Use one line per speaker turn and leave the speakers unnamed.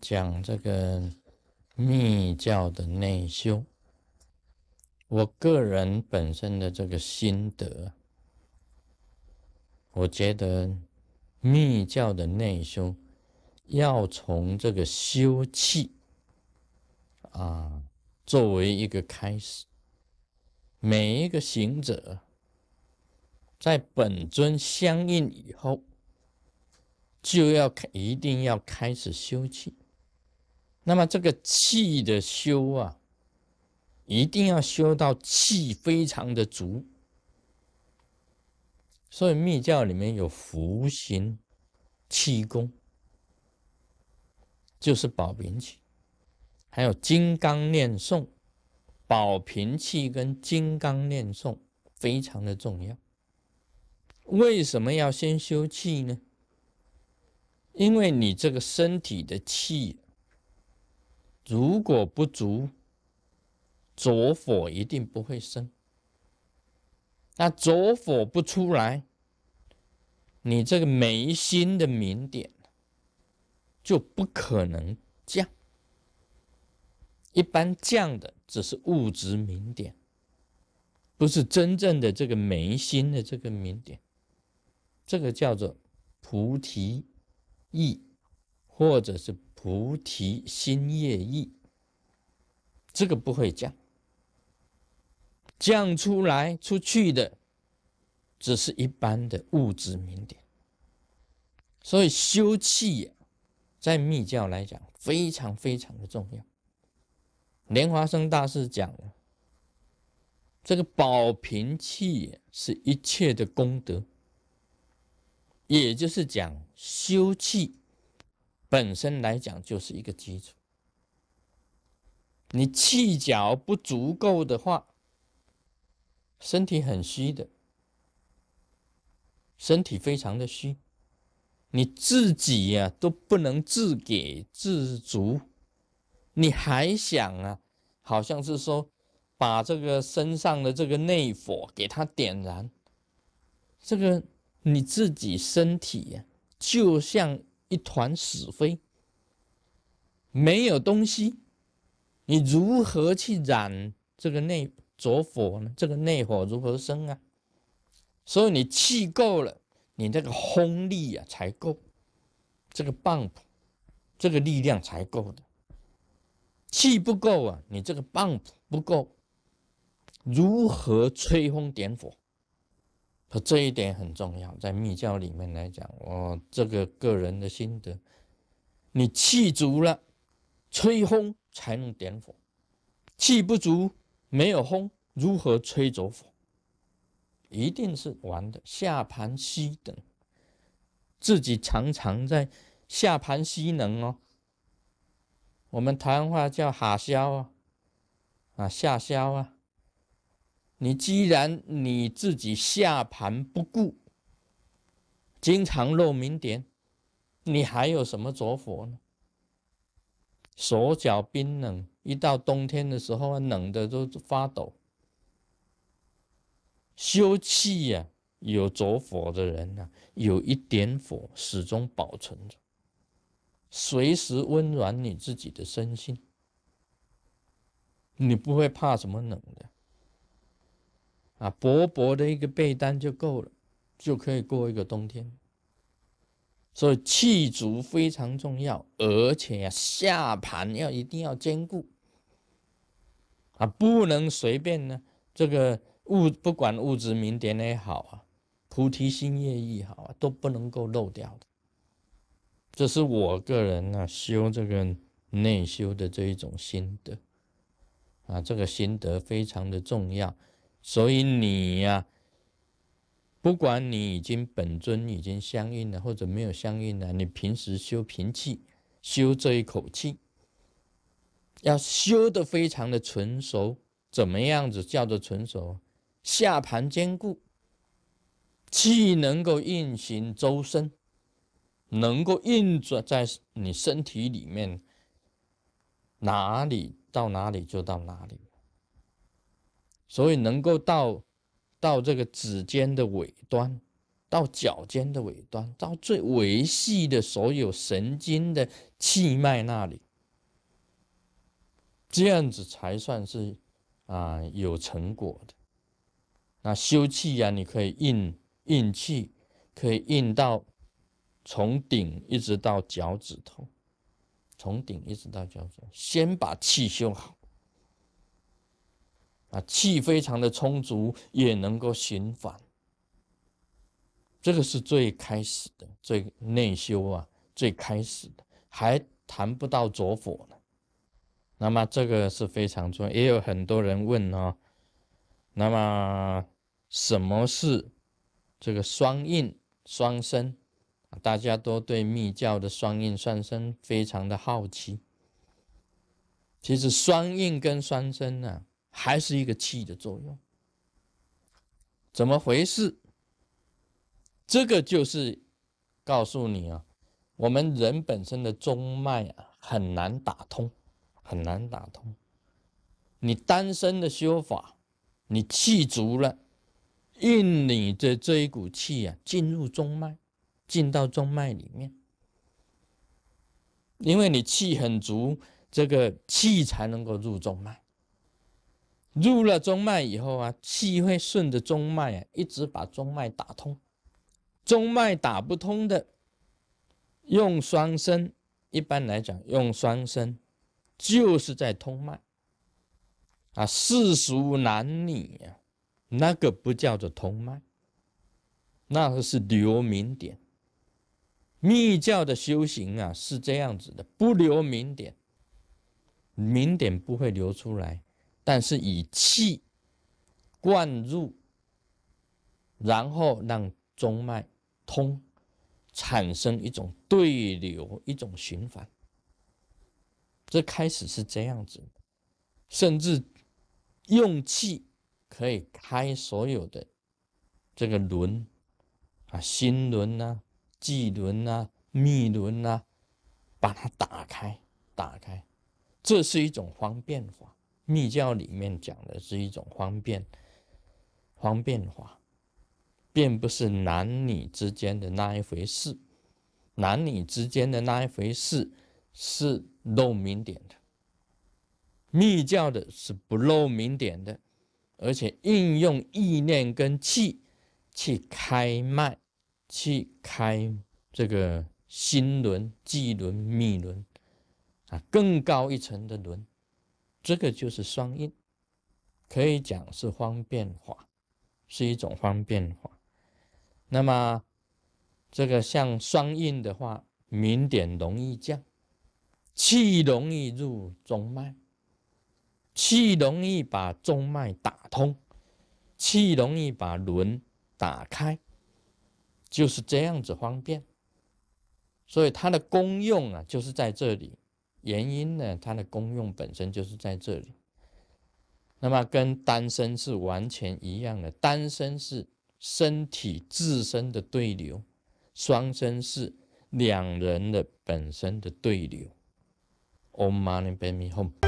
讲这个密教的内修，我个人本身的这个心得，我觉得密教的内修要从这个修气啊作为一个开始，每一个行者在本尊相应以后。就要开，一定要开始修气。那么这个气的修啊，一定要修到气非常的足。所以密教里面有福行气功，就是保平气，还有金刚念诵，保平气跟金刚念诵非常的重要。为什么要先修气呢？因为你这个身体的气如果不足，浊火一定不会生。那浊火不出来，你这个眉心的明点就不可能降。一般降的只是物质明点，不是真正的这个眉心的这个明点。这个叫做菩提。意，或者是菩提心业意，这个不会降，降出来出去的，只是一般的物质名点。所以修气，在密教来讲，非常非常的重要。莲华生大师讲了，这个保平气是一切的功德。也就是讲，修气本身来讲就是一个基础。你气脚不足够的话，身体很虚的，身体非常的虚，你自己呀都不能自给自足，你还想啊，好像是说把这个身上的这个内火给它点燃，这个。你自己身体呀，就像一团死灰，没有东西，你如何去燃这个内着火呢？这个内火如何生啊？所以你气够了，你这个轰力啊才够，这个棒这个力量才够的。气不够啊，你这个棒不够，如何吹风点火？可这一点很重要，在密教里面来讲，我这个个人的心得，你气足了，吹风才能点火；气不足，没有风，如何吹着火？一定是完的。下盘吸等，自己常常在下盘吸能哦。我们台湾话叫哈消啊，啊下消啊。你既然你自己下盘不顾，经常露明点，你还有什么着火呢？手脚冰冷，一到冬天的时候，冷的都发抖。修气呀，有着火的人呢，有一点火始终保存着，随时温暖你自己的身心，你不会怕什么冷的。啊，薄薄的一个被单就够了，就可以过一个冬天。所以气足非常重要，而且下盘要一定要坚固啊，不能随便呢。这个物不管物质名点也好啊，菩提心业也好啊，都不能够漏掉的。这是我个人呢修这个内修的这一种心得啊，这个心得非常的重要。所以你呀，不管你已经本尊已经相应了，或者没有相应了，你平时修平气，修这一口气，要修的非常的纯熟。怎么样子叫做纯熟？下盘坚固，气能够运行周身，能够运转在你身体里面，哪里到哪里就到哪里。所以能够到到这个指尖的尾端，到脚尖的尾端，到最维细的所有神经的气脉那里，这样子才算是啊有成果的。那修气呀，你可以运运气，可以运到从顶一直到脚趾头，从顶一直到脚趾，先把气修好。啊，气非常的充足，也能够循环。这个是最开始的，最内修啊，最开始的，还谈不到着火呢。那么这个是非常重要。也有很多人问哦，那么什么是这个双印双生？大家都对密教的双印双生非常的好奇。其实双印跟双生呢？还是一个气的作用，怎么回事？这个就是告诉你啊，我们人本身的中脉啊很难打通，很难打通。你单身的修法，你气足了，运你的这一股气啊进入中脉，进到中脉里面，因为你气很足，这个气才能够入中脉。入了中脉以后啊，气会顺着中脉啊，一直把中脉打通。中脉打不通的，用双生。一般来讲，用双生就是在通脉啊。世俗男女啊，那个不叫做通脉，那个是留名点。密教的修行啊，是这样子的，不留名点，名点不会流出来。但是以气灌入，然后让中脉通，产生一种对流，一种循环。这开始是这样子，甚至用气可以开所有的这个轮啊，心轮呐、际轮呐、密轮呐，把它打开，打开，这是一种方便法。密教里面讲的是一种方便、方便法，并不是男女之间的那一回事。男女之间的那一回事是露明点的，密教的是不露明点的，而且运用意念跟气去开脉，去开这个心轮、际轮、密轮啊，更高一层的轮。这个就是双印，可以讲是方便法，是一种方便法。那么，这个像双印的话，明点容易降，气容易入中脉，气容易把中脉打通，气容易把轮打开，就是这样子方便。所以它的功用啊，就是在这里。原因呢？它的功用本身就是在这里。那么跟单身是完全一样的，单身是身体自身的对流，双身是两人的本身的对流。Om Mani Padme Hum。